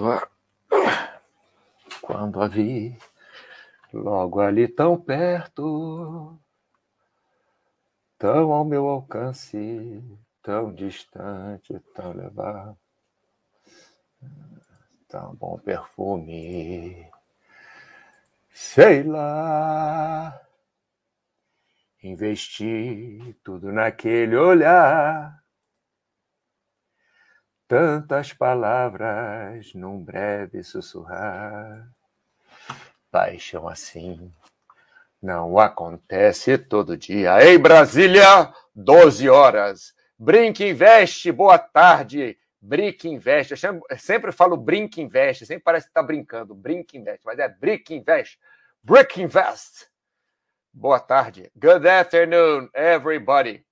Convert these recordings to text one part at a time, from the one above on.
quando a, vi, logo ali tão perto, tão ao meu alcance, tão distante, tão levar, tão bom perfume, sei lá. Investi tudo naquele olhar Tantas palavras num breve sussurrar. Paixão assim não acontece todo dia. Ei, Brasília, 12 horas. Brinque Investe, boa tarde. Brinque Investe. Eu sempre falo Brinque Investe, sempre parece que está brincando. Brinque Investe, mas é Brinque Investe. Brick Invest. Boa tarde. Good afternoon, everybody.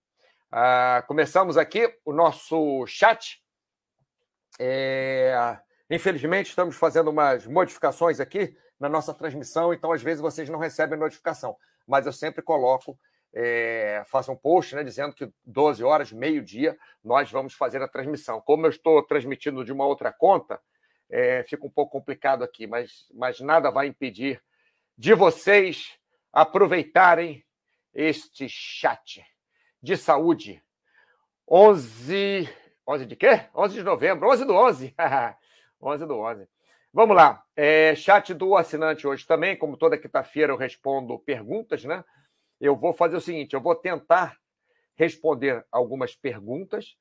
Uh, começamos aqui o nosso chat é... Infelizmente, estamos fazendo umas modificações aqui na nossa transmissão, então às vezes vocês não recebem notificação, mas eu sempre coloco, é... faço um post né, dizendo que 12 horas, meio-dia, nós vamos fazer a transmissão. Como eu estou transmitindo de uma outra conta, é... fica um pouco complicado aqui, mas, mas nada vai impedir de vocês aproveitarem este chat de saúde. 11 11 de quê? 11 de novembro, 11 do 11. 11 do 11. Vamos lá. É, chat do assinante hoje também, como toda quinta-feira eu respondo perguntas, né? Eu vou fazer o seguinte, eu vou tentar responder algumas perguntas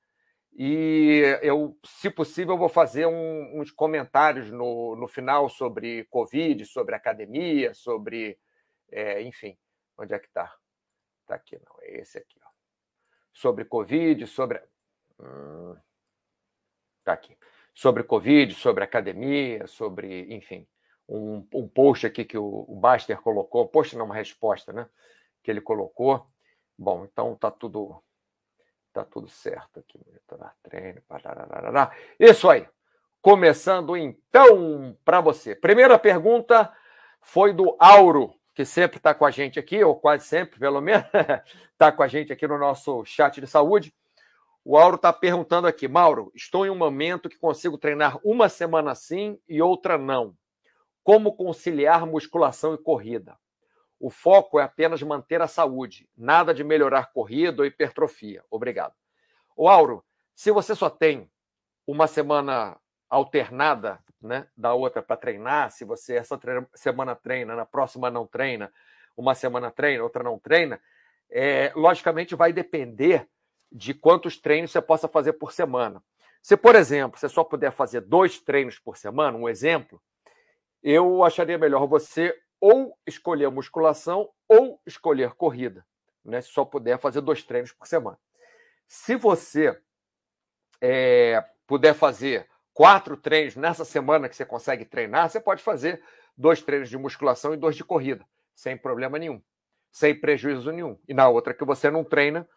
e eu, se possível, eu vou fazer um, uns comentários no, no final sobre Covid, sobre academia, sobre, é, enfim, onde é que está? Está aqui, não, é esse aqui. Ó. Sobre Covid, sobre Hum, tá aqui. Sobre Covid, sobre academia, sobre, enfim, um, um post aqui que o, o Baster colocou, post não, uma resposta, né? Que ele colocou. Bom, então tá tudo tá tudo certo aqui. Monitorar treino, parararará. Isso aí. Começando então para você. Primeira pergunta foi do Auro, que sempre está com a gente aqui, ou quase sempre, pelo menos, está com a gente aqui no nosso chat de saúde. O Auro está perguntando aqui, Mauro, estou em um momento que consigo treinar uma semana sim e outra não. Como conciliar musculação e corrida? O foco é apenas manter a saúde, nada de melhorar corrida ou hipertrofia. Obrigado. O Auro, se você só tem uma semana alternada, né, da outra para treinar, se você essa semana treina, na próxima não treina, uma semana treina, outra não treina, é, logicamente vai depender de quantos treinos você possa fazer por semana. Se, por exemplo, você só puder fazer dois treinos por semana, um exemplo, eu acharia melhor você ou escolher musculação ou escolher corrida, né? Se só puder fazer dois treinos por semana. Se você é, puder fazer quatro treinos nessa semana que você consegue treinar, você pode fazer dois treinos de musculação e dois de corrida, sem problema nenhum, sem prejuízo nenhum. E na outra que você não treina,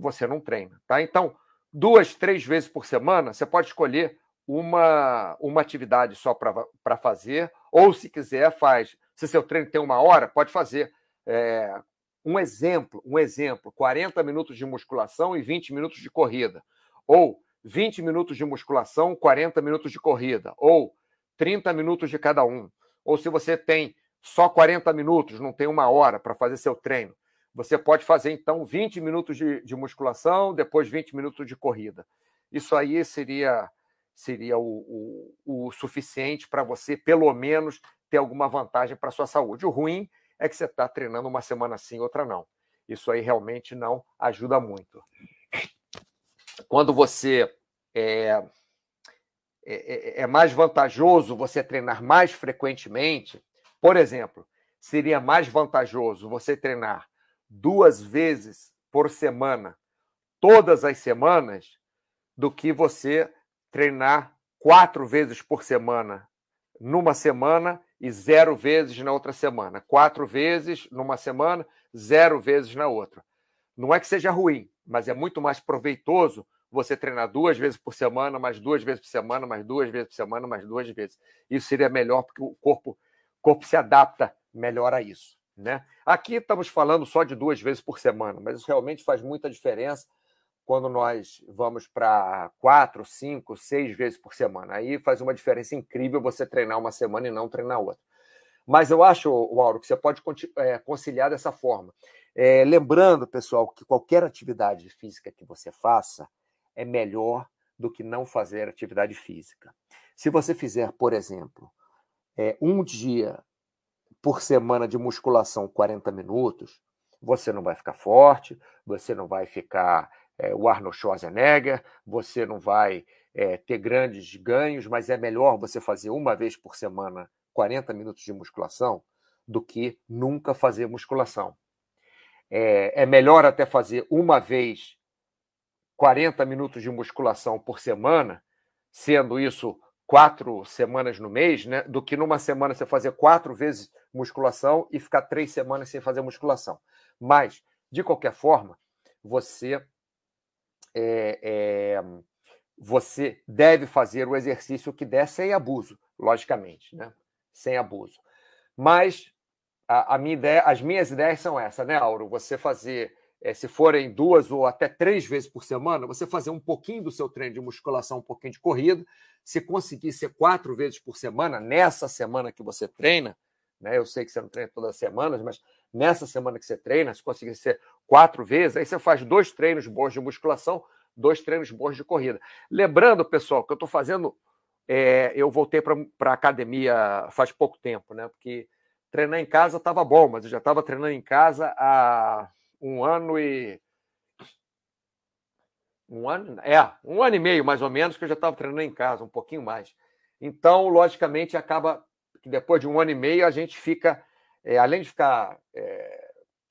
você não treina, tá? Então, duas, três vezes por semana, você pode escolher uma, uma atividade só para fazer, ou se quiser, faz. Se seu treino tem uma hora, pode fazer. É, um exemplo, um exemplo, 40 minutos de musculação e 20 minutos de corrida. Ou 20 minutos de musculação, 40 minutos de corrida. Ou 30 minutos de cada um. Ou se você tem só 40 minutos, não tem uma hora para fazer seu treino, você pode fazer, então, 20 minutos de, de musculação, depois 20 minutos de corrida. Isso aí seria, seria o, o, o suficiente para você, pelo menos, ter alguma vantagem para a sua saúde. O ruim é que você está treinando uma semana sim, outra não. Isso aí realmente não ajuda muito. Quando você é, é, é, é mais vantajoso você treinar mais frequentemente, por exemplo, seria mais vantajoso você treinar duas vezes por semana, todas as semanas, do que você treinar quatro vezes por semana numa semana e zero vezes na outra semana. Quatro vezes numa semana, zero vezes na outra. Não é que seja ruim, mas é muito mais proveitoso você treinar duas vezes por semana, mais duas vezes por semana, mais duas vezes por semana, mais duas vezes. Isso seria melhor porque o corpo, o corpo se adapta melhor a isso. Né? Aqui estamos falando só de duas vezes por semana, mas isso realmente faz muita diferença quando nós vamos para quatro, cinco, seis vezes por semana. Aí faz uma diferença incrível você treinar uma semana e não treinar outra. Mas eu acho, Mauro, que você pode é, conciliar dessa forma. É, lembrando, pessoal, que qualquer atividade física que você faça é melhor do que não fazer atividade física. Se você fizer, por exemplo, é, um dia por semana de musculação 40 minutos, você não vai ficar forte, você não vai ficar é, o Arnold Schwarzenegger, você não vai é, ter grandes ganhos, mas é melhor você fazer uma vez por semana 40 minutos de musculação do que nunca fazer musculação. É, é melhor até fazer uma vez 40 minutos de musculação por semana, sendo isso quatro semanas no mês, né, do que numa semana você fazer quatro vezes musculação e ficar três semanas sem fazer musculação. Mas, de qualquer forma, você é, é, você deve fazer o exercício que der sem abuso, logicamente, né? Sem abuso. Mas a, a minha ideia, as minhas ideias são essas, né, Auro? Você fazer é, se forem duas ou até três vezes por semana, você fazer um pouquinho do seu treino de musculação, um pouquinho de corrida. Se conseguir ser quatro vezes por semana, nessa semana que você treina, né? Eu sei que você não treina todas as semanas, mas nessa semana que você treina, se conseguir ser quatro vezes, aí você faz dois treinos bons de musculação, dois treinos bons de corrida. Lembrando, pessoal, que eu estou fazendo. É, eu voltei para a academia faz pouco tempo, né? Porque treinar em casa estava bom, mas eu já estava treinando em casa há um ano e. Um ano? É, um ano e meio, mais ou menos, que eu já estava treinando em casa, um pouquinho mais. Então, logicamente, acaba que depois de um ano e meio a gente fica, é, além de ficar é,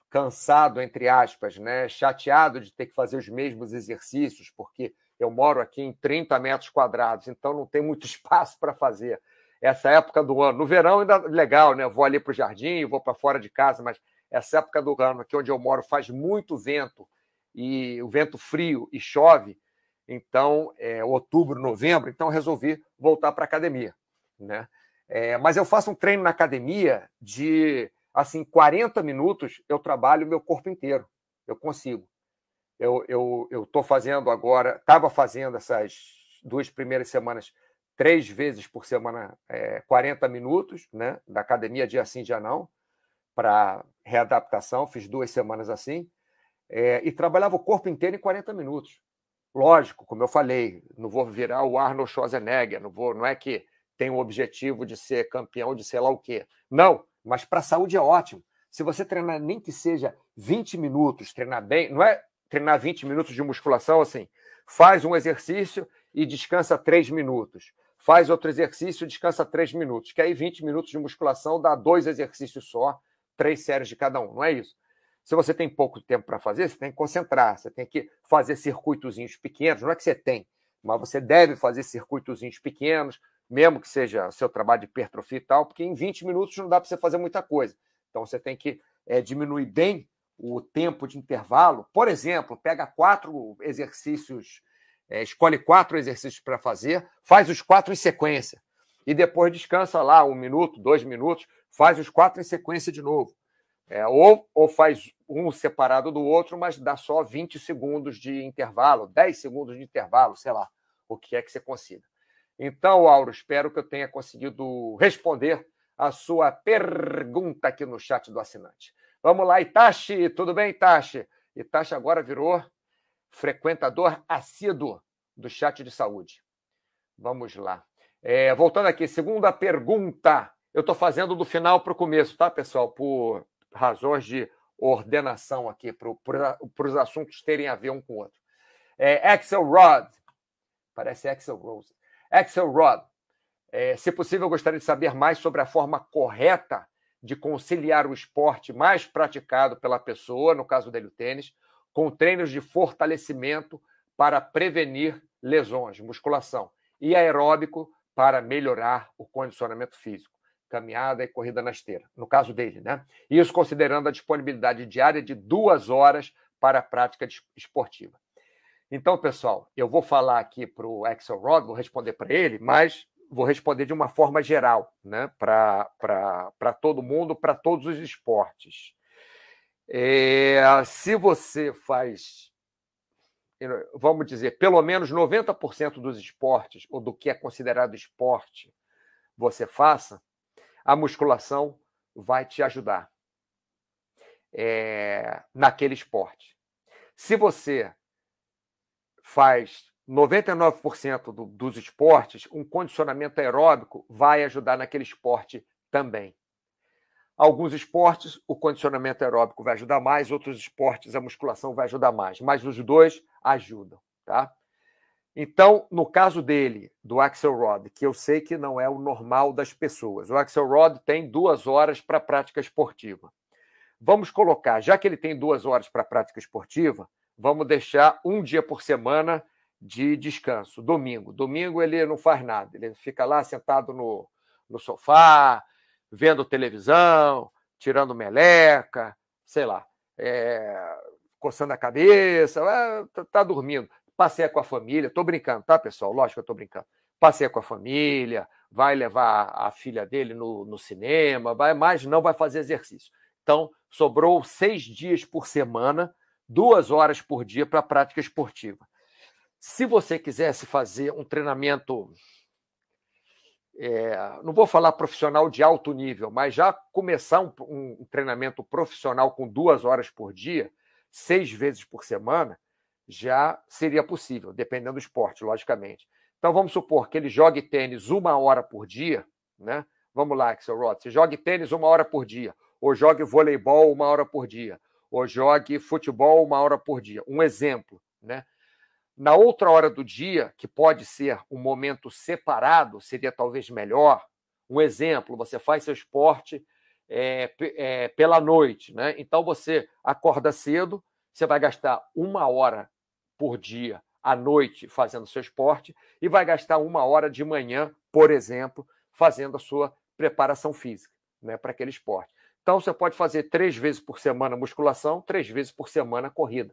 cansado, entre aspas, né, chateado de ter que fazer os mesmos exercícios, porque eu moro aqui em 30 metros quadrados, então não tem muito espaço para fazer. Essa época do ano. No verão ainda legal, né? Vou ali para o jardim, vou para fora de casa, mas essa época do ano, aqui onde eu moro, faz muito vento e o vento frio e chove. Então, é, outubro, novembro, então resolvi voltar para a academia, né? É, mas eu faço um treino na academia de assim 40 minutos, eu trabalho o meu corpo inteiro. Eu consigo. Eu eu estou fazendo agora, estava fazendo essas duas primeiras semanas três vezes por semana, é, 40 minutos, né? Da academia dia sim, dia não para readaptação, fiz duas semanas assim, é, e trabalhava o corpo inteiro em 40 minutos. Lógico, como eu falei, não vou virar o Arnold Schwarzenegger, não, vou, não é que tem o objetivo de ser campeão de sei lá o quê. Não, mas para a saúde é ótimo. Se você treinar nem que seja 20 minutos, treinar bem, não é treinar 20 minutos de musculação assim, faz um exercício e descansa 3 minutos. Faz outro exercício e descansa 3 minutos. Que aí 20 minutos de musculação dá dois exercícios só três séries de cada um, não é isso. Se você tem pouco tempo para fazer, você tem que concentrar, você tem que fazer circuitozinhos pequenos, não é que você tem, mas você deve fazer circuitozinhos pequenos, mesmo que seja seu trabalho de hipertrofia e tal, porque em 20 minutos não dá para você fazer muita coisa. Então você tem que é, diminuir bem o tempo de intervalo. Por exemplo, pega quatro exercícios, é, escolhe quatro exercícios para fazer, faz os quatro em sequência e depois descansa lá um minuto, dois minutos, faz os quatro em sequência de novo. É, ou, ou faz um separado do outro, mas dá só 20 segundos de intervalo, 10 segundos de intervalo, sei lá, o que é que você consiga. Então, Auro, espero que eu tenha conseguido responder a sua pergunta aqui no chat do assinante. Vamos lá, Itachi, tudo bem, Itachi? Itachi agora virou frequentador assíduo do chat de saúde. Vamos lá. É, voltando aqui, segunda pergunta. Eu estou fazendo do final para o começo, tá, pessoal? Por razões de ordenação aqui, para os assuntos terem a ver um com o outro. É, Axel Rod. Parece Axel Rose. Axel Rod. É, se possível, eu gostaria de saber mais sobre a forma correta de conciliar o esporte mais praticado pela pessoa, no caso dele o tênis, com treinos de fortalecimento para prevenir lesões, musculação, e aeróbico para melhorar o condicionamento físico, caminhada e corrida na esteira, no caso dele, né? Isso considerando a disponibilidade diária de duas horas para a prática esportiva. Então, pessoal, eu vou falar aqui para o Axel Rod, vou responder para ele, mas vou responder de uma forma geral, né? Para todo mundo, para todos os esportes. É, se você faz vamos dizer, pelo menos 90% dos esportes, ou do que é considerado esporte, você faça, a musculação vai te ajudar é, naquele esporte. Se você faz 99% do, dos esportes, um condicionamento aeróbico vai ajudar naquele esporte também. Alguns esportes, o condicionamento aeróbico vai ajudar mais, outros esportes, a musculação vai ajudar mais, mas os dois ajudam, tá? Então, no caso dele, do Axelrod, que eu sei que não é o normal das pessoas, o Axelrod tem duas horas para prática esportiva. Vamos colocar, já que ele tem duas horas para prática esportiva, vamos deixar um dia por semana de descanso, domingo. Domingo ele não faz nada, ele fica lá sentado no, no sofá, vendo televisão, tirando meleca, sei lá, é, coçando a cabeça, é, tá, tá, dormindo. Passeia com a família, tô brincando, tá, pessoal? Lógico que eu tô brincando. Passeia com a família, vai levar a filha dele no, no cinema, vai, mas não vai fazer exercício. Então, sobrou seis dias por semana, duas horas por dia para prática esportiva. Se você quisesse fazer um treinamento, é, não vou falar profissional de alto nível, mas já começar um, um, treinamento profissional com duas horas por dia, seis vezes por semana, já seria possível, dependendo do esporte, logicamente. Então vamos supor que ele jogue tênis uma hora por dia, né? Vamos lá, Axel Rod, você jogue tênis uma hora por dia, ou jogue voleibol uma hora por dia, ou jogue futebol uma hora por dia. Um exemplo, né? Na outra hora do dia, que pode ser um momento separado, seria talvez melhor. Um exemplo: você faz seu esporte é, é, pela noite, né? Então você acorda cedo, você vai gastar uma hora por dia à noite fazendo seu esporte e vai gastar uma hora de manhã, por exemplo, fazendo a sua preparação física né, para aquele esporte. Então você pode fazer três vezes por semana musculação, três vezes por semana corrida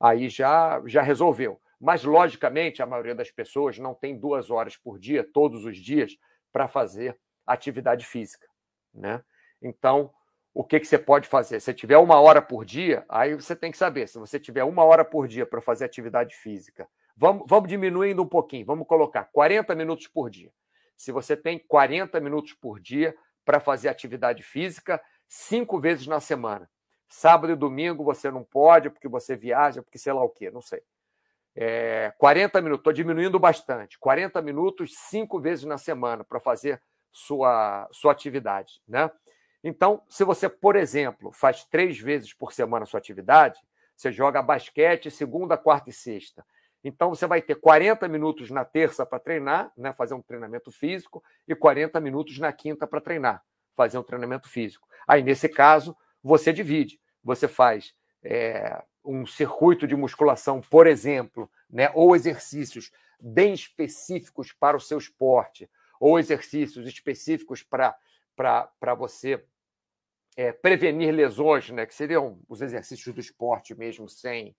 aí já, já resolveu. Mas, logicamente, a maioria das pessoas não tem duas horas por dia, todos os dias, para fazer atividade física. Né? Então, o que, que você pode fazer? Se tiver uma hora por dia, aí você tem que saber. Se você tiver uma hora por dia para fazer atividade física, vamos, vamos diminuindo um pouquinho, vamos colocar 40 minutos por dia. Se você tem 40 minutos por dia para fazer atividade física, cinco vezes na semana, Sábado e domingo você não pode, porque você viaja, porque sei lá o quê, não sei. É, 40 minutos, estou diminuindo bastante. 40 minutos, cinco vezes na semana para fazer sua, sua atividade. Né? Então, se você, por exemplo, faz três vezes por semana sua atividade, você joga basquete segunda, quarta e sexta. Então, você vai ter 40 minutos na terça para treinar, né, fazer um treinamento físico, e 40 minutos na quinta para treinar, fazer um treinamento físico. Aí, nesse caso, você divide. Você faz é, um circuito de musculação, por exemplo, né, ou exercícios bem específicos para o seu esporte, ou exercícios específicos para você é, prevenir lesões, né, que seriam os exercícios do esporte mesmo, sem,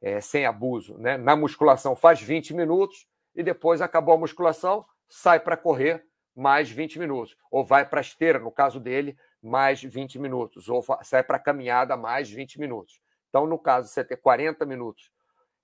é, sem abuso. Né? Na musculação faz 20 minutos e depois acabou a musculação, sai para correr mais 20 minutos. Ou vai para a esteira, no caso dele, mais 20 minutos, ou sai para caminhada mais 20 minutos. Então, no caso, você ter 40 minutos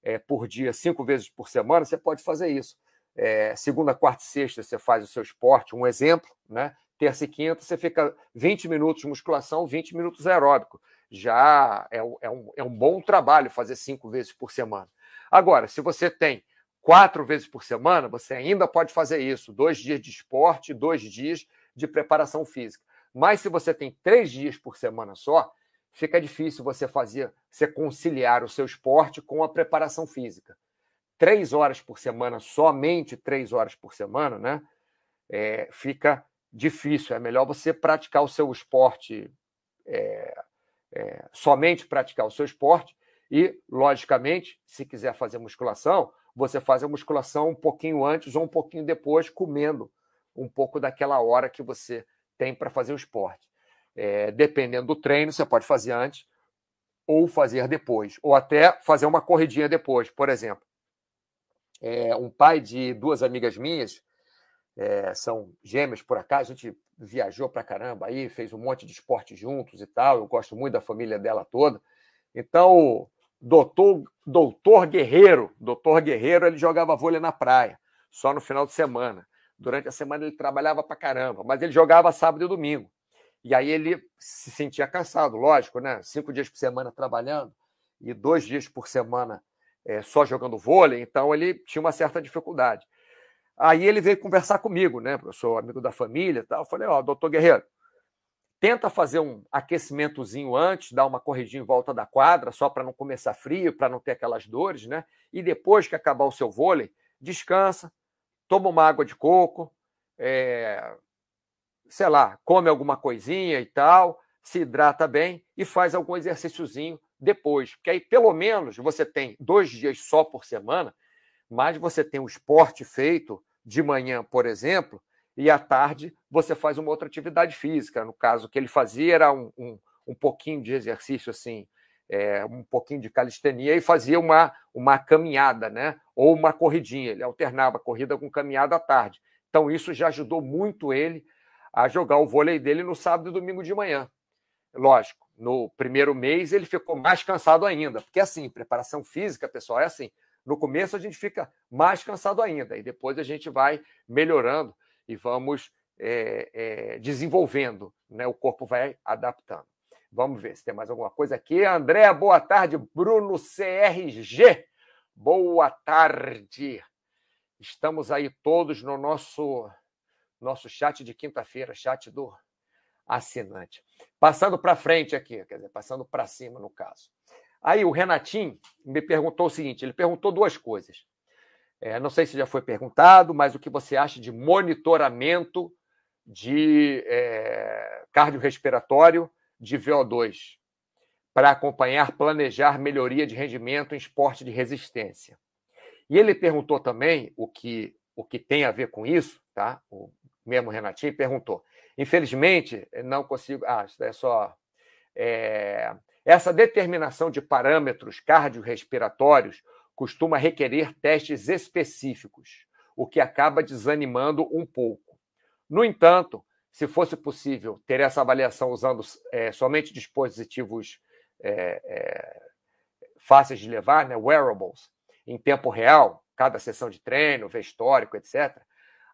é, por dia, cinco vezes por semana, você pode fazer isso. É, segunda, quarta e sexta você faz o seu esporte, um exemplo, né? Terça e quinta você fica 20 minutos de musculação, 20 minutos aeróbico. Já é, é, um, é um bom trabalho fazer cinco vezes por semana. Agora, se você tem quatro vezes por semana, você ainda pode fazer isso. Dois dias de esporte, dois dias de preparação física. Mas se você tem três dias por semana só, fica difícil você fazer, você conciliar o seu esporte com a preparação física. Três horas por semana, somente três horas por semana, né? É, fica difícil. É melhor você praticar o seu esporte, é, é, somente praticar o seu esporte e, logicamente, se quiser fazer musculação, você faz a musculação um pouquinho antes ou um pouquinho depois, comendo um pouco daquela hora que você tem para fazer o esporte. É, dependendo do treino, você pode fazer antes ou fazer depois, ou até fazer uma corridinha depois. Por exemplo, é, um pai de duas amigas minhas, é, são gêmeas por acaso, a gente viajou para caramba aí, fez um monte de esporte juntos e tal. Eu gosto muito da família dela toda. Então, doutor, doutor Guerreiro. Doutor Guerreiro, ele jogava vôlei na praia, só no final de semana. Durante a semana ele trabalhava pra caramba, mas ele jogava sábado e domingo. E aí ele se sentia cansado, lógico, né? Cinco dias por semana trabalhando e dois dias por semana é, só jogando vôlei, então ele tinha uma certa dificuldade. Aí ele veio conversar comigo, né? Eu sou amigo da família e tal. Eu falei, ó, oh, doutor Guerreiro, tenta fazer um aquecimentozinho antes, dar uma corridinha em volta da quadra, só para não começar frio, para não ter aquelas dores, né? E depois que acabar o seu vôlei, descansa, toma uma água de coco, é, sei lá, come alguma coisinha e tal, se hidrata bem e faz algum exercíciozinho depois. Porque aí, pelo menos, você tem dois dias só por semana, mas você tem o esporte feito de manhã, por exemplo, e à tarde você faz uma outra atividade física. No caso, o que ele fazia era um, um, um pouquinho de exercício assim, é, um pouquinho de calistenia e fazia uma, uma caminhada, né? Ou uma corridinha. Ele alternava corrida com caminhada à tarde. Então, isso já ajudou muito ele a jogar o vôlei dele no sábado e domingo de manhã. Lógico, no primeiro mês ele ficou mais cansado ainda, porque assim, preparação física, pessoal, é assim. No começo a gente fica mais cansado ainda, e depois a gente vai melhorando e vamos é, é, desenvolvendo, né? o corpo vai adaptando. Vamos ver se tem mais alguma coisa aqui. André, boa tarde. Bruno CRG, boa tarde. Estamos aí todos no nosso nosso chat de quinta-feira, chat do assinante. Passando para frente aqui, quer dizer, passando para cima no caso. Aí o Renatinho me perguntou o seguinte: ele perguntou duas coisas. É, não sei se já foi perguntado, mas o que você acha de monitoramento de é, cardiorrespiratório de VO2 para acompanhar, planejar melhoria de rendimento em esporte de resistência. E ele perguntou também o que, o que tem a ver com isso, tá? O mesmo Renatinho perguntou. Infelizmente, não consigo. Ah, isso é só. É... Essa determinação de parâmetros cardiorrespiratórios costuma requerer testes específicos, o que acaba desanimando um pouco. No entanto, se fosse possível ter essa avaliação usando é, somente dispositivos é, é, fáceis de levar, né, wearables, em tempo real, cada sessão de treino, ver histórico, etc.,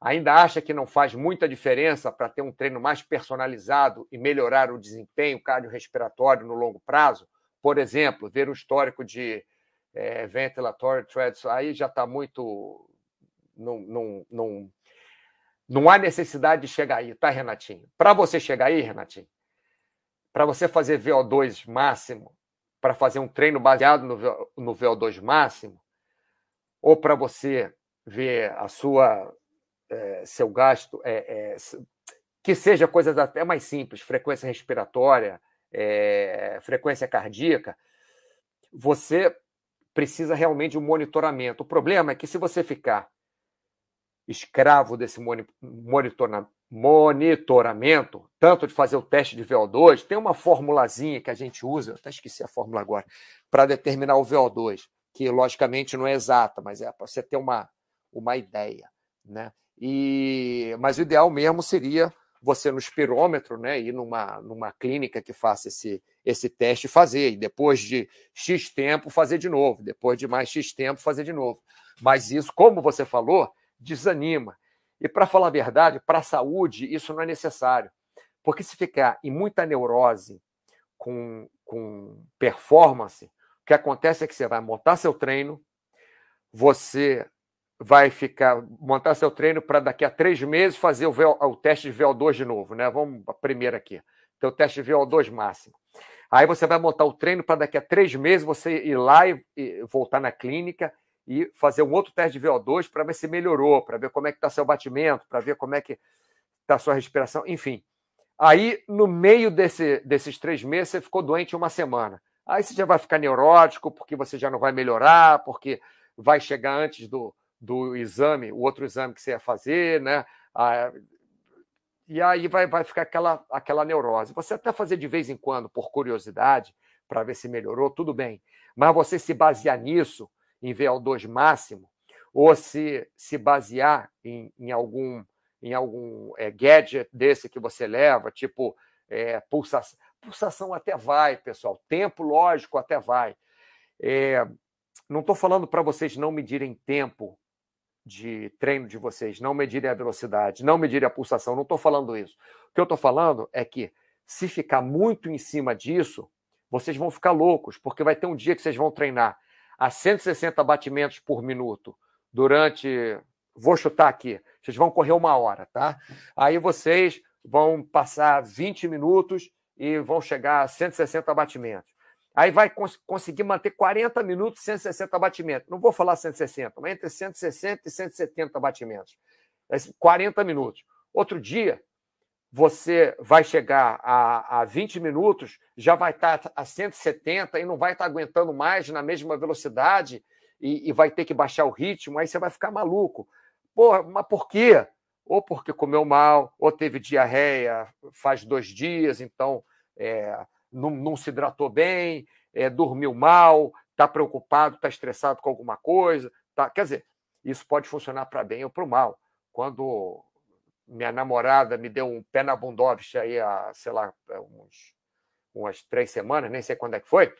ainda acha que não faz muita diferença para ter um treino mais personalizado e melhorar o desempenho cardiorrespiratório no longo prazo? Por exemplo, ver o histórico de é, ventilatory threads, aí já está muito. Não, não, não, não há necessidade de chegar aí, tá, Renatinho? Para você chegar aí, Renatinho, para você fazer VO2 máximo, para fazer um treino baseado no, no VO2 máximo, ou para você ver a sua é, seu gasto, é, é, que seja coisas até mais simples, frequência respiratória, é, frequência cardíaca, você precisa realmente de um monitoramento. O problema é que se você ficar escravo desse monitoramento, tanto de fazer o teste de VO2, tem uma formulazinha que a gente usa, até esqueci a fórmula agora, para determinar o VO2, que logicamente não é exata, mas é para você ter uma, uma ideia. Né? E, mas o ideal mesmo seria você no espirômetro, né, ir numa, numa clínica que faça esse, esse teste e fazer, e depois de X tempo fazer de novo, depois de mais X tempo fazer de novo. Mas isso, como você falou, desanima. E para falar a verdade, para a saúde, isso não é necessário. Porque se ficar em muita neurose com, com performance, o que acontece é que você vai montar seu treino, você vai ficar montar seu treino para daqui a três meses fazer o, VO, o teste de VO2 de novo, né? Vamos a primeira aqui, teu teste de VO2 máximo. Aí você vai montar o treino para daqui a três meses você ir lá e, e, voltar na clínica e fazer um outro teste de VO2 para ver se melhorou, para ver como é que está seu batimento, para ver como é que está sua respiração, enfim. Aí, no meio desse, desses três meses, você ficou doente uma semana. Aí você já vai ficar neurótico, porque você já não vai melhorar, porque vai chegar antes do, do exame, o outro exame que você ia fazer, né? Ah, e aí vai, vai ficar aquela, aquela neurose. Você até fazer de vez em quando, por curiosidade, para ver se melhorou, tudo bem. Mas você se basear nisso, em VO2 máximo, ou se, se basear em, em algum, em algum é, gadget desse que você leva, tipo é, pulsação. Pulsação até vai, pessoal. Tempo, lógico, até vai. É, não estou falando para vocês não medirem tempo de treino de vocês, não medirem a velocidade, não medirem a pulsação, não estou falando isso. O que eu estou falando é que se ficar muito em cima disso, vocês vão ficar loucos, porque vai ter um dia que vocês vão treinar a 160 batimentos por minuto durante. Vou chutar aqui, vocês vão correr uma hora, tá? Aí vocês vão passar 20 minutos e vão chegar a 160 batimentos. Aí vai cons conseguir manter 40 minutos 160 batimentos. Não vou falar 160, mas entre 160 e 170 batimentos. 40 minutos. Outro dia, você vai chegar a, a 20 minutos, já vai estar a 170 e não vai estar aguentando mais na mesma velocidade e, e vai ter que baixar o ritmo, aí você vai ficar maluco. Porra, mas por quê? Ou porque comeu mal, ou teve diarreia faz dois dias, então é, não, não, se hidratou bem, é, dormiu mal, está preocupado, está estressado com alguma coisa. Tá... Quer dizer, isso pode funcionar para bem ou para o mal. Quando minha namorada me deu um pé na bundovich aí há, sei lá, uns, umas três semanas, nem sei quando é que foi.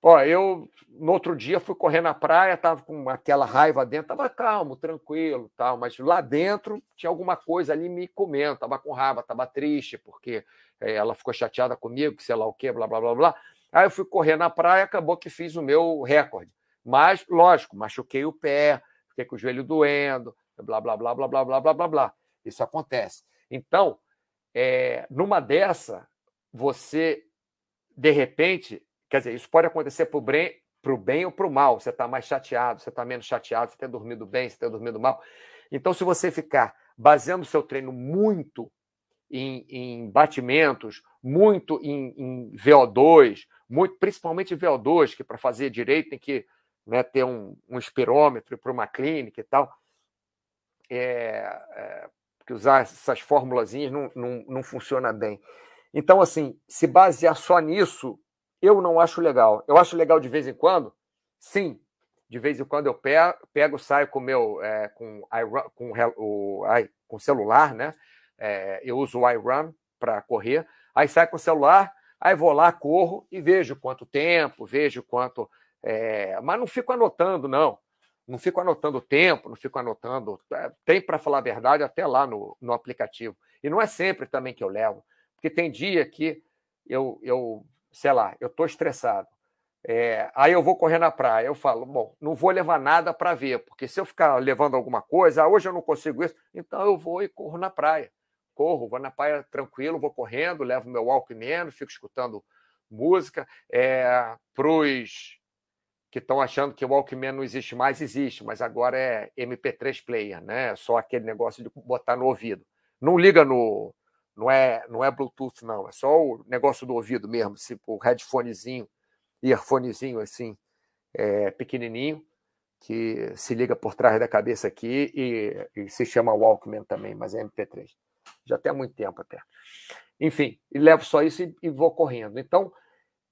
Pô, eu no outro dia fui correr na praia, tava com aquela raiva dentro, tava calmo, tranquilo, tal, mas lá dentro tinha alguma coisa ali me comendo, tava com raiva, tava triste porque é, ela ficou chateada comigo, sei lá o quê, blá blá blá blá. Aí eu fui correr na praia, acabou que fiz o meu recorde. Mas, lógico, machuquei o pé, fiquei com o joelho doendo, blá blá blá blá blá blá blá blá blá. Isso acontece. Então, é, numa dessa, você, de repente, quer dizer, isso pode acontecer para o bem, bem ou para o mal. Você está mais chateado, você está menos chateado, você tem dormido bem, você tem dormido mal. Então, se você ficar baseando o seu treino muito em, em batimentos, muito em, em, VO2, muito, principalmente VO2, que para fazer direito tem que né, ter um, um espirômetro para uma clínica e tal. É, é, que usar essas formulazinhas não, não, não funciona bem. Então, assim, se basear só nisso, eu não acho legal. Eu acho legal de vez em quando, sim. De vez em quando eu pego, saio com meu é, com, com o com celular, né? É, eu uso o iRun para correr. Aí saio com o celular, aí vou lá, corro e vejo quanto tempo, vejo quanto. É, mas não fico anotando, não não fico anotando o tempo, não fico anotando. É, tem, para falar a verdade, até lá no, no aplicativo. E não é sempre também que eu levo, porque tem dia que eu, eu sei lá, eu estou estressado. É, aí eu vou correr na praia, eu falo, bom, não vou levar nada para ver, porque se eu ficar levando alguma coisa, ah, hoje eu não consigo isso, então eu vou e corro na praia. Corro, vou na praia tranquilo, vou correndo, levo meu Walkman, fico escutando música. É, para os que estão achando que o Walkman não existe mais, existe, mas agora é MP3 player, né? Só aquele negócio de botar no ouvido. Não liga no. Não é, não é Bluetooth, não. É só o negócio do ouvido mesmo, tipo o headphonezinho, earphonezinho assim, é, pequenininho, que se liga por trás da cabeça aqui e, e se chama Walkman também, mas é MP3. Já tem há muito tempo até. Enfim, e levo só isso e, e vou correndo. Então,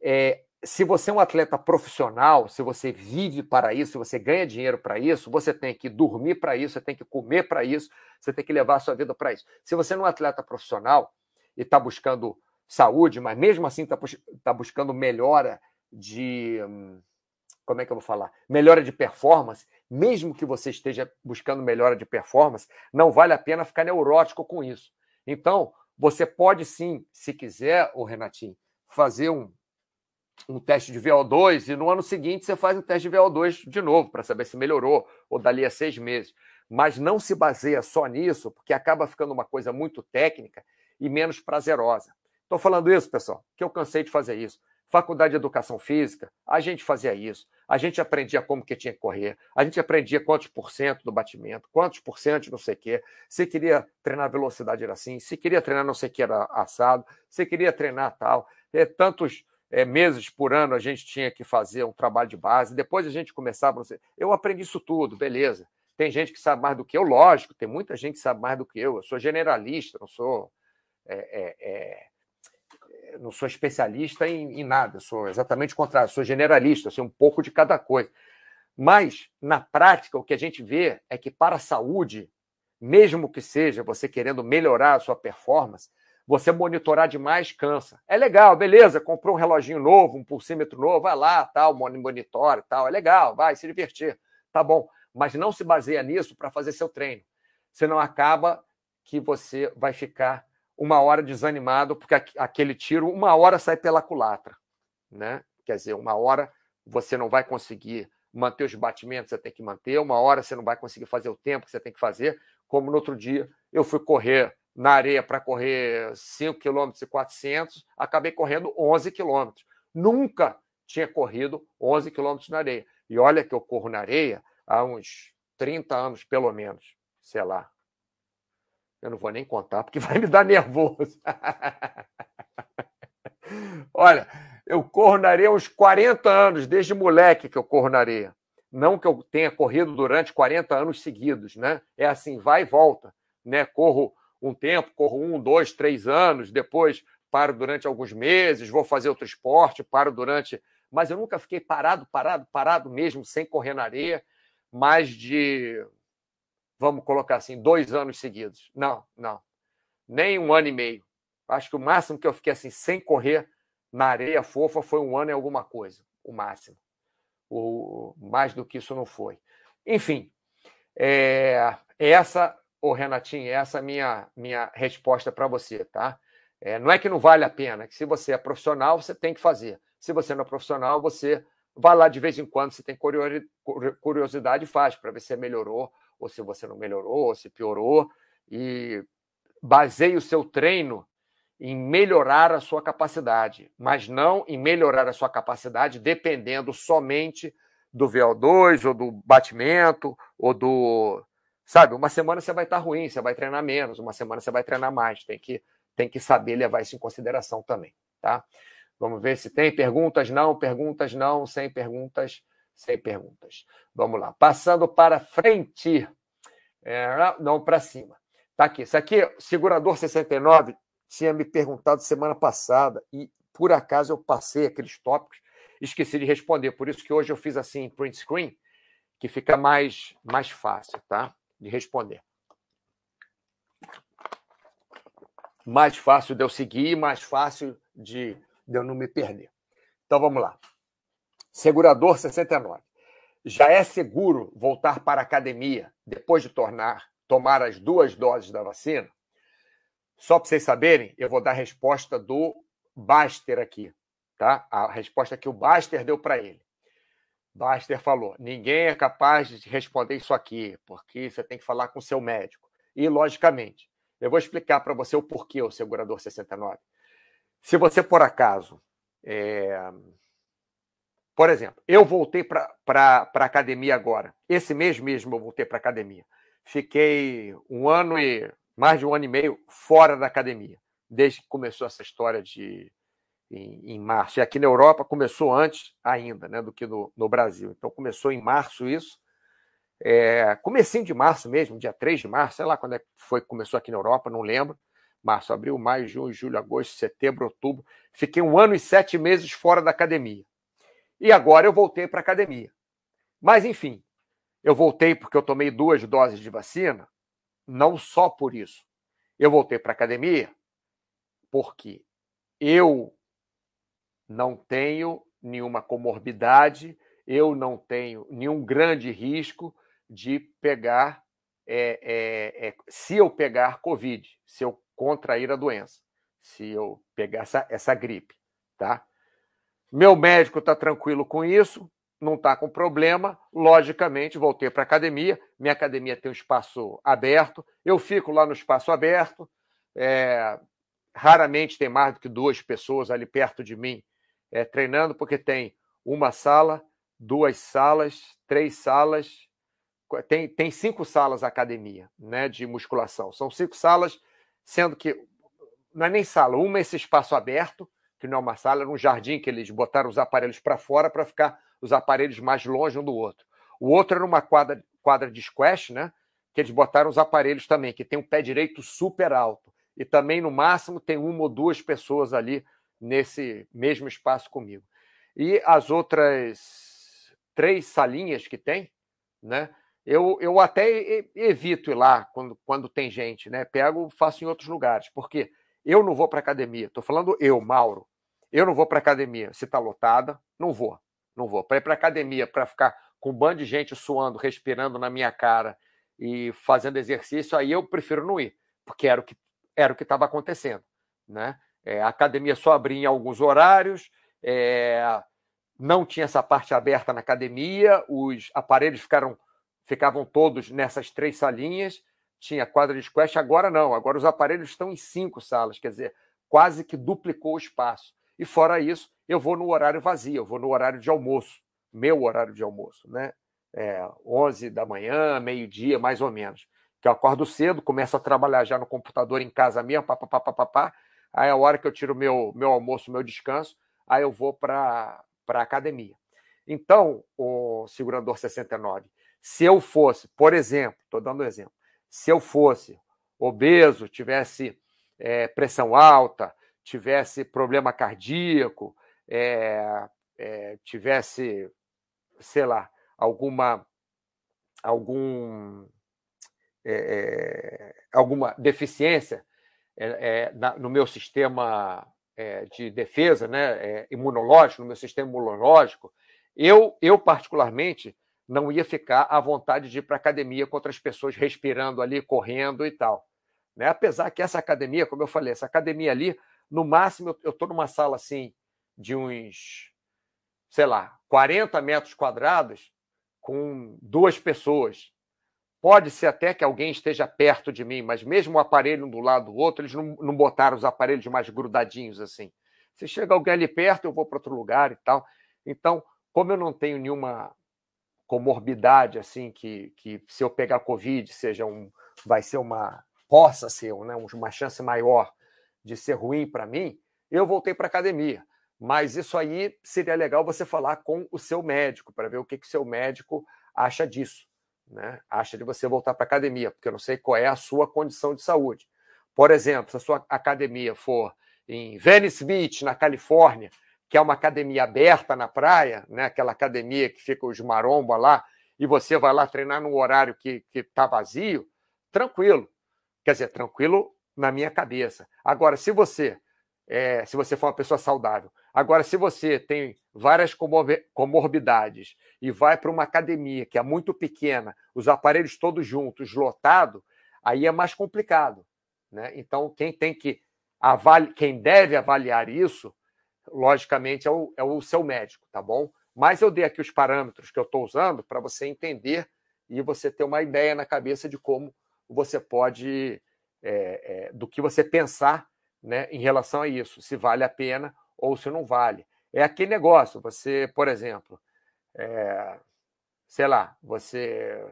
é, se você é um atleta profissional, se você vive para isso, se você ganha dinheiro para isso, você tem que dormir para isso, você tem que comer para isso, você tem que levar a sua vida para isso. Se você não é um atleta profissional e está buscando saúde, mas mesmo assim está tá buscando melhora de. Como é que eu vou falar? Melhora de performance, mesmo que você esteja buscando melhora de performance, não vale a pena ficar neurótico com isso. Então, você pode sim, se quiser, o Renatinho, fazer um, um teste de VO2 e no ano seguinte você faz um teste de VO2 de novo para saber se melhorou ou dali a seis meses. Mas não se baseia só nisso, porque acaba ficando uma coisa muito técnica e menos prazerosa. Estou falando isso, pessoal, que eu cansei de fazer isso. Faculdade de Educação Física, a gente fazia isso. A gente aprendia como que tinha que correr. A gente aprendia quantos por cento do batimento, quantos por cento não sei o quê. Se queria treinar velocidade era assim, se queria treinar não sei o que era assado, se queria treinar tal. É, tantos é, meses por ano a gente tinha que fazer um trabalho de base, depois a gente começava. Eu aprendi isso tudo, beleza. Tem gente que sabe mais do que eu, lógico, tem muita gente que sabe mais do que eu. Eu sou generalista, não sou. É, é, é, não sou especialista em, em, nada, sou exatamente o contrário, sou generalista, sei um pouco de cada coisa. Mas, na prática, o que a gente vê é que, para a saúde, mesmo que seja você querendo melhorar a sua performance, Você monitorar demais cansa. É legal, beleza, comprou um reloginho novo, um pulsímetro novo, vai lá, tal, monitora, tal, é legal, vai se divertir, tá bom. Mas não se baseia nisso para fazer seu treino. Senão acaba que você vai ficar uma hora desanimado, porque aquele tiro, uma hora sai pela culatra. Né? Quer dizer, uma hora você não vai conseguir manter os batimentos, você tem que manter, uma hora você não vai conseguir fazer o tempo que você tem que fazer, como no outro dia eu fui correr na areia para correr 5 km e 400, acabei correndo 11 km. Nunca tinha corrido 11 km na areia. E olha que eu corro na areia há uns 30 anos, pelo menos, sei lá, eu não vou nem contar, porque vai me dar nervoso. Olha, eu corro na areia há uns 40 anos, desde moleque que eu corro na areia. Não que eu tenha corrido durante 40 anos seguidos, né? É assim, vai e volta. Né? Corro um tempo, corro um, dois, três anos, depois paro durante alguns meses, vou fazer outro esporte, paro durante. Mas eu nunca fiquei parado, parado, parado mesmo, sem correr na areia, mais de vamos colocar assim, dois anos seguidos. Não, não. Nem um ano e meio. Acho que o máximo que eu fiquei assim, sem correr na areia fofa, foi um ano e alguma coisa. O máximo. O, mais do que isso não foi. Enfim, é, essa, ô Renatinho, essa é a minha, minha resposta para você, tá? É, não é que não vale a pena, é que se você é profissional, você tem que fazer. Se você não é profissional, você vai lá de vez em quando, se tem curiosidade, faz para ver se melhorou ou se você não melhorou, ou se piorou, e baseie o seu treino em melhorar a sua capacidade, mas não em melhorar a sua capacidade dependendo somente do VO2 ou do batimento ou do. Sabe, uma semana você vai estar ruim, você vai treinar menos, uma semana você vai treinar mais. Tem que, tem que saber levar isso em consideração também, tá? Vamos ver se tem perguntas, não, perguntas, não, sem perguntas sem perguntas. Vamos lá. Passando para frente. É, não, para cima. Tá aqui. Isso aqui, segurador 69, tinha me perguntado semana passada e por acaso eu passei aqueles tópicos, esqueci de responder. Por isso que hoje eu fiz assim print screen, que fica mais mais fácil, tá? De responder. Mais fácil de eu seguir, mais fácil de, de eu não me perder. Então vamos lá. Segurador 69. Já é seguro voltar para a academia depois de tornar, tomar as duas doses da vacina? Só para vocês saberem, eu vou dar a resposta do Baster aqui, tá? A resposta que o Baster deu para ele. Baster falou: ninguém é capaz de responder isso aqui, porque você tem que falar com o seu médico. E, logicamente, eu vou explicar para você o porquê o segurador 69. Se você, por acaso, é, por exemplo, eu voltei para a academia agora. Esse mês mesmo eu voltei para a academia. Fiquei um ano e mais de um ano e meio fora da academia, desde que começou essa história de em, em março. E aqui na Europa começou antes ainda, né, do que no, no Brasil. Então começou em março isso. É, comecinho de março mesmo, dia 3 de março, sei lá quando é que foi começou aqui na Europa, não lembro. Março, abril, maio, junho, julho, agosto, setembro, outubro. Fiquei um ano e sete meses fora da academia. E agora eu voltei para a academia. Mas, enfim, eu voltei porque eu tomei duas doses de vacina, não só por isso. Eu voltei para a academia porque eu não tenho nenhuma comorbidade, eu não tenho nenhum grande risco de pegar, é, é, é, se eu pegar Covid, se eu contrair a doença, se eu pegar essa, essa gripe, tá? Meu médico está tranquilo com isso, não está com problema. Logicamente, voltei para a academia. Minha academia tem um espaço aberto. Eu fico lá no espaço aberto. É, raramente tem mais do que duas pessoas ali perto de mim é, treinando, porque tem uma sala, duas salas, três salas. Tem, tem cinco salas a academia né, de musculação. São cinco salas, sendo que não é nem sala, uma é esse espaço aberto, que não é uma sala, era um jardim que eles botaram os aparelhos para fora para ficar os aparelhos mais longe um do outro. O outro era uma quadra, quadra de squash, né? Que eles botaram os aparelhos também, que tem um pé direito super alto. E também, no máximo, tem uma ou duas pessoas ali nesse mesmo espaço comigo. E as outras três salinhas que tem, né? Eu, eu até evito ir lá quando, quando tem gente, né? Pego, faço em outros lugares, porque Eu não vou para academia. Estou falando eu, Mauro. Eu não vou para academia. Se está lotada, não vou. Não vou. Para ir para academia, para ficar com um bando de gente suando, respirando na minha cara e fazendo exercício, aí eu prefiro não ir, porque era o que era o que estava acontecendo, né? É, a academia só abria em alguns horários, é, não tinha essa parte aberta na academia, os aparelhos ficaram ficavam todos nessas três salinhas, tinha quadra de squash, agora não, agora os aparelhos estão em cinco salas, quer dizer, quase que duplicou o espaço. E fora isso, eu vou no horário vazio, eu vou no horário de almoço, meu horário de almoço, né? É, 11 da manhã, meio-dia, mais ou menos. Que eu acordo cedo, começo a trabalhar já no computador em casa mesmo, papapá, papapá. Aí é a hora que eu tiro meu meu almoço, meu descanso, aí eu vou para a academia. Então, o segurador 69, se eu fosse, por exemplo, estou dando um exemplo, se eu fosse obeso, tivesse é, pressão alta, tivesse problema cardíaco, é, é, tivesse, sei lá, alguma algum é, é, alguma deficiência é, na, no meu sistema de defesa, né, imunológico, no meu sistema imunológico, eu, eu particularmente não ia ficar à vontade de ir para academia com outras pessoas respirando ali, correndo e tal. Né? Apesar que essa academia, como eu falei, essa academia ali no máximo, eu estou numa sala assim de uns, sei lá, 40 metros quadrados com duas pessoas. Pode ser até que alguém esteja perto de mim, mas mesmo o aparelho um do lado do outro, eles não, não botaram os aparelhos mais grudadinhos assim. Se chega alguém ali perto, eu vou para outro lugar e tal. Então, como eu não tenho nenhuma comorbidade assim que, que se eu pegar covid seja um vai ser uma possa ser né, uma chance maior de ser ruim para mim, eu voltei para academia. Mas isso aí seria legal você falar com o seu médico para ver o que o seu médico acha disso, né? Acha de você voltar para academia, porque eu não sei qual é a sua condição de saúde. Por exemplo, se a sua academia for em Venice Beach, na Califórnia, que é uma academia aberta na praia, né? Aquela academia que fica os maromba lá, e você vai lá treinar num horário que está vazio, tranquilo. Quer dizer, tranquilo na minha cabeça. Agora, se você é, se você for uma pessoa saudável, agora se você tem várias comorbidades e vai para uma academia que é muito pequena, os aparelhos todos juntos, lotado, aí é mais complicado, né? Então quem tem que avali... quem deve avaliar isso, logicamente é o, é o seu médico, tá bom? Mas eu dei aqui os parâmetros que eu estou usando para você entender e você ter uma ideia na cabeça de como você pode é, é, do que você pensar né, em relação a isso, se vale a pena ou se não vale. É aquele negócio, você, por exemplo, é, sei lá, você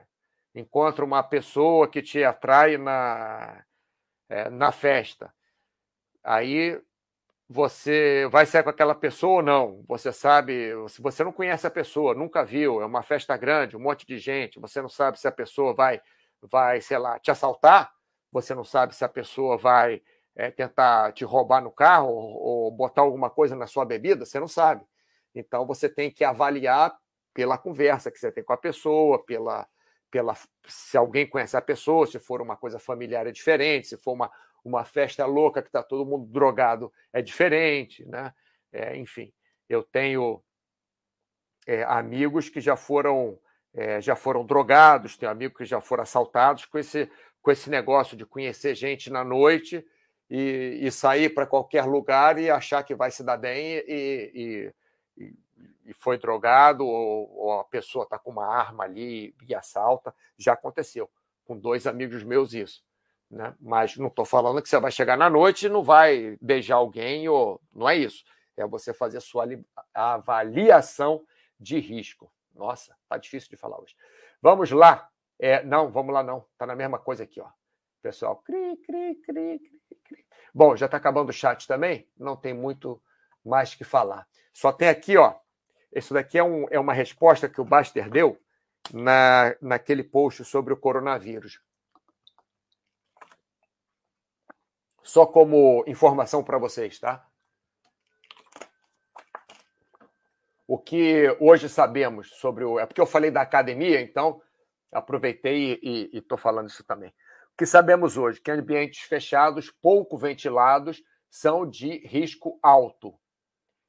encontra uma pessoa que te atrai na, é, na festa. Aí você vai sair com aquela pessoa ou não? Você sabe, se você não conhece a pessoa, nunca viu, é uma festa grande, um monte de gente, você não sabe se a pessoa vai, vai sei lá, te assaltar, você não sabe se a pessoa vai é, tentar te roubar no carro ou, ou botar alguma coisa na sua bebida, você não sabe. Então você tem que avaliar pela conversa que você tem com a pessoa, pela, pela se alguém conhece a pessoa, se for uma coisa familiar é diferente, se for uma, uma festa louca que está todo mundo drogado é diferente, né? É, enfim, eu tenho é, amigos que já foram é, já foram drogados, tenho amigos que já foram assaltados com esse com esse negócio de conhecer gente na noite e, e sair para qualquer lugar e achar que vai se dar bem e, e, e foi drogado ou, ou a pessoa está com uma arma ali e assalta. Já aconteceu com dois amigos meus isso. Né? Mas não estou falando que você vai chegar na noite e não vai beijar alguém, ou não é isso. É você fazer sua avaliação de risco. Nossa, tá difícil de falar hoje. Vamos lá. É, não, vamos lá não. Tá na mesma coisa aqui, ó. Pessoal, cri, cri, cri, cri, cri. Bom, já está acabando o chat também. Não tem muito mais que falar. Só tem aqui, ó. Isso daqui é, um, é uma resposta que o Baster deu na, naquele post sobre o coronavírus. Só como informação para vocês, tá? O que hoje sabemos sobre o. É porque eu falei da academia, então aproveitei e estou falando isso também. Que sabemos hoje? Que ambientes fechados, pouco ventilados, são de risco alto.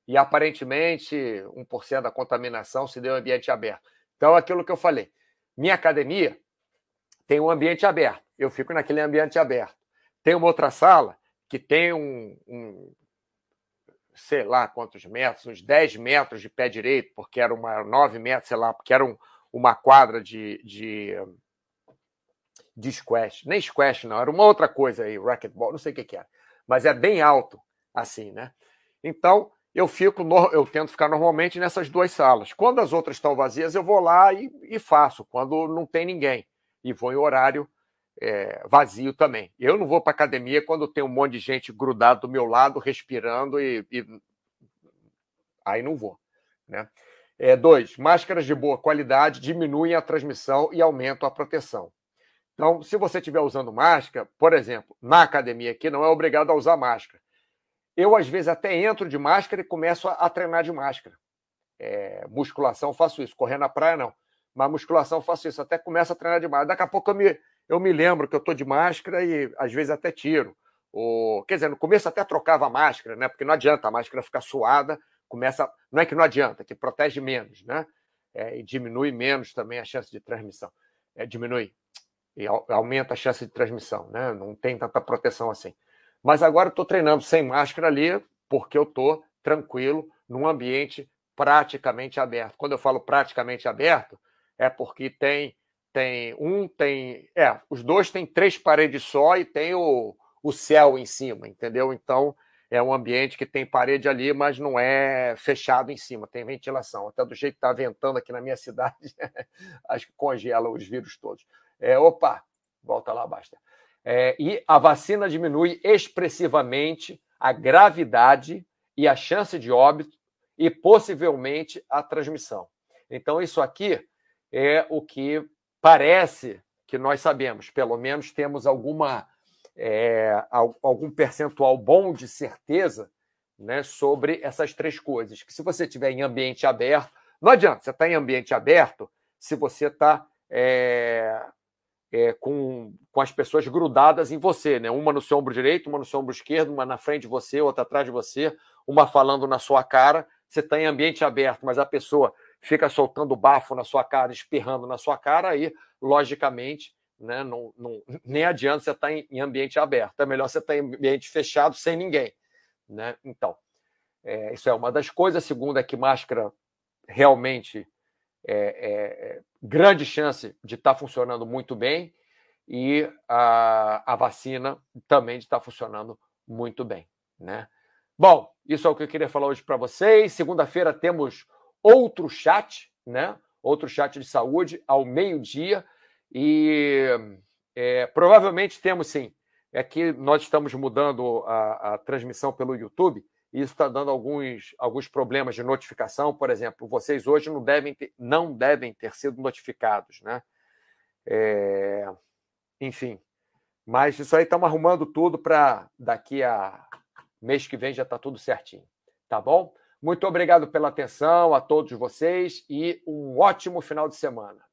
E aparentemente 1% da contaminação se deu em ambiente aberto. Então, aquilo que eu falei. Minha academia tem um ambiente aberto. Eu fico naquele ambiente aberto. Tem uma outra sala que tem um, um sei lá quantos metros, uns 10 metros de pé direito, porque era uma 9 metros, sei lá, porque era um, uma quadra de, de, de squash. Nem squash, não, era uma outra coisa aí, racquetball, não sei o que, que era. Mas é bem alto, assim, né? Então, eu fico, eu tento ficar normalmente nessas duas salas. Quando as outras estão vazias, eu vou lá e, e faço, quando não tem ninguém. E vou em horário é, vazio também. Eu não vou para academia quando tem um monte de gente grudado do meu lado, respirando, e, e... aí não vou. Né? É, dois, máscaras de boa qualidade diminuem a transmissão e aumentam a proteção. Então, se você estiver usando máscara, por exemplo, na academia aqui, não é obrigado a usar máscara. Eu, às vezes, até entro de máscara e começo a, a treinar de máscara. É, musculação, faço isso. Correr na praia, não. Mas musculação, faço isso. Até começo a treinar de máscara. Daqui a pouco eu me, eu me lembro que eu estou de máscara e, às vezes, até tiro. Ou, quer dizer, no começo até trocava a máscara, né? Porque não adianta a máscara ficar suada. Começa. Não é que não adianta, é que protege menos, né? É, e diminui menos também a chance de transmissão. É, diminui e aumenta a chance de transmissão, né? Não tem tanta proteção assim. Mas agora estou treinando sem máscara ali, porque eu estou tranquilo, num ambiente praticamente aberto. Quando eu falo praticamente aberto, é porque tem tem um tem é os dois têm três paredes só e tem o, o céu em cima, entendeu? Então é um ambiente que tem parede ali, mas não é fechado em cima, tem ventilação. Até do jeito que está ventando aqui na minha cidade, acho que congela os vírus todos. É, opa, volta lá, basta. É, e a vacina diminui expressivamente a gravidade e a chance de óbito e possivelmente a transmissão. Então, isso aqui é o que parece que nós sabemos, pelo menos temos alguma é, algum percentual bom de certeza né, sobre essas três coisas. Que se você estiver em ambiente aberto, não adianta, você está em ambiente aberto se você está é, é, com, com as pessoas grudadas em você, né? Uma no seu ombro direito, uma no seu ombro esquerdo, uma na frente de você, outra atrás de você, uma falando na sua cara. Você está em ambiente aberto, mas a pessoa fica soltando bafo na sua cara, espirrando na sua cara, aí, logicamente, né, não, não, nem adianta você estar tá em, em, ambiente aberto. É melhor você estar tá em ambiente fechado, sem ninguém. Né? Então, é, isso é uma das coisas. A segunda é que máscara realmente é, é, grande chance de estar tá funcionando muito bem e a, a vacina também de estar tá funcionando muito bem. Né? Bom, isso é o que eu queria falar hoje para vocês. Segunda-feira temos outro chat, né? Outro chat de saúde ao meio-dia. E é, provavelmente temos sim. É que nós estamos mudando a, a transmissão pelo YouTube isso está dando alguns, alguns problemas de notificação. Por exemplo, vocês hoje não devem ter, não devem ter sido notificados, né? É, enfim, mas isso aí estamos arrumando tudo para daqui a mês que vem já está tudo certinho, tá bom? Muito obrigado pela atenção a todos vocês e um ótimo final de semana.